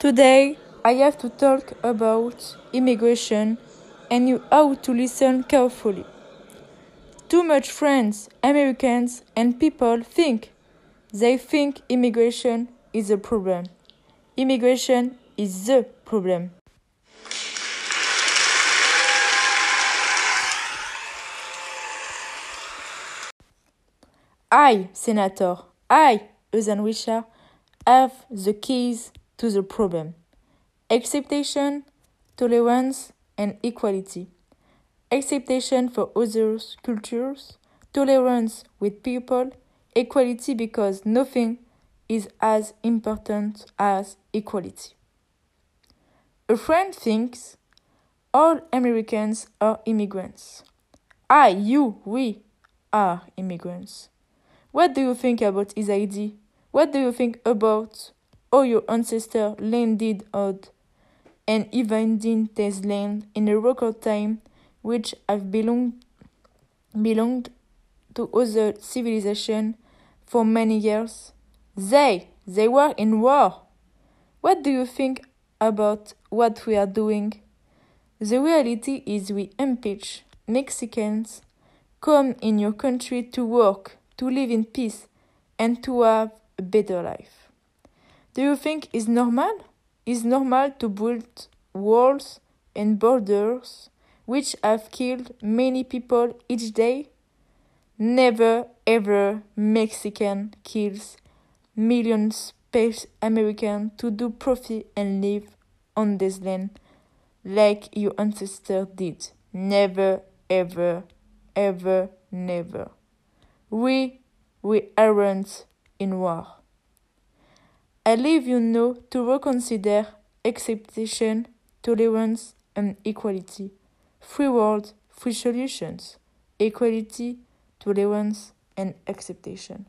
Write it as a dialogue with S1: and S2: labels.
S1: Today, I have to talk about immigration and you how to listen carefully. Too much friends, Americans, and people think they think immigration is a problem. Immigration is the problem. I, Senator, I, Eusen Wisha, have the keys to the problem. Acceptation, tolerance, and equality. Acceptation for others' cultures, tolerance with people, equality because nothing is as important as equality. A friend thinks all Americans are immigrants. I, you, we are immigrants. What do you think about his idea? What do you think about how your ancestors landed on and even invaded this land in a record time which have belonged, belonged to other civilizations for many years? They, they were in war. What do you think about what we are doing? The reality is we impeach Mexicans come in your country to work to live in peace, and to have a better life. Do you think it's normal? Is normal to build walls and borders which have killed many people each day? Never ever Mexican kills millions of American to do profit and live on this land like your ancestor did. Never ever ever never. We, we aren't in war. I leave you now to reconsider acceptation, tolerance, and equality. Free world, free solutions. Equality, tolerance, and acceptation.